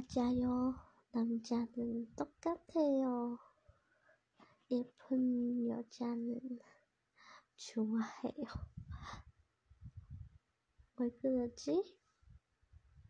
맞아요. 남자는 똑같아요. 예쁜 여자는 좋아해요. 왜 그러지?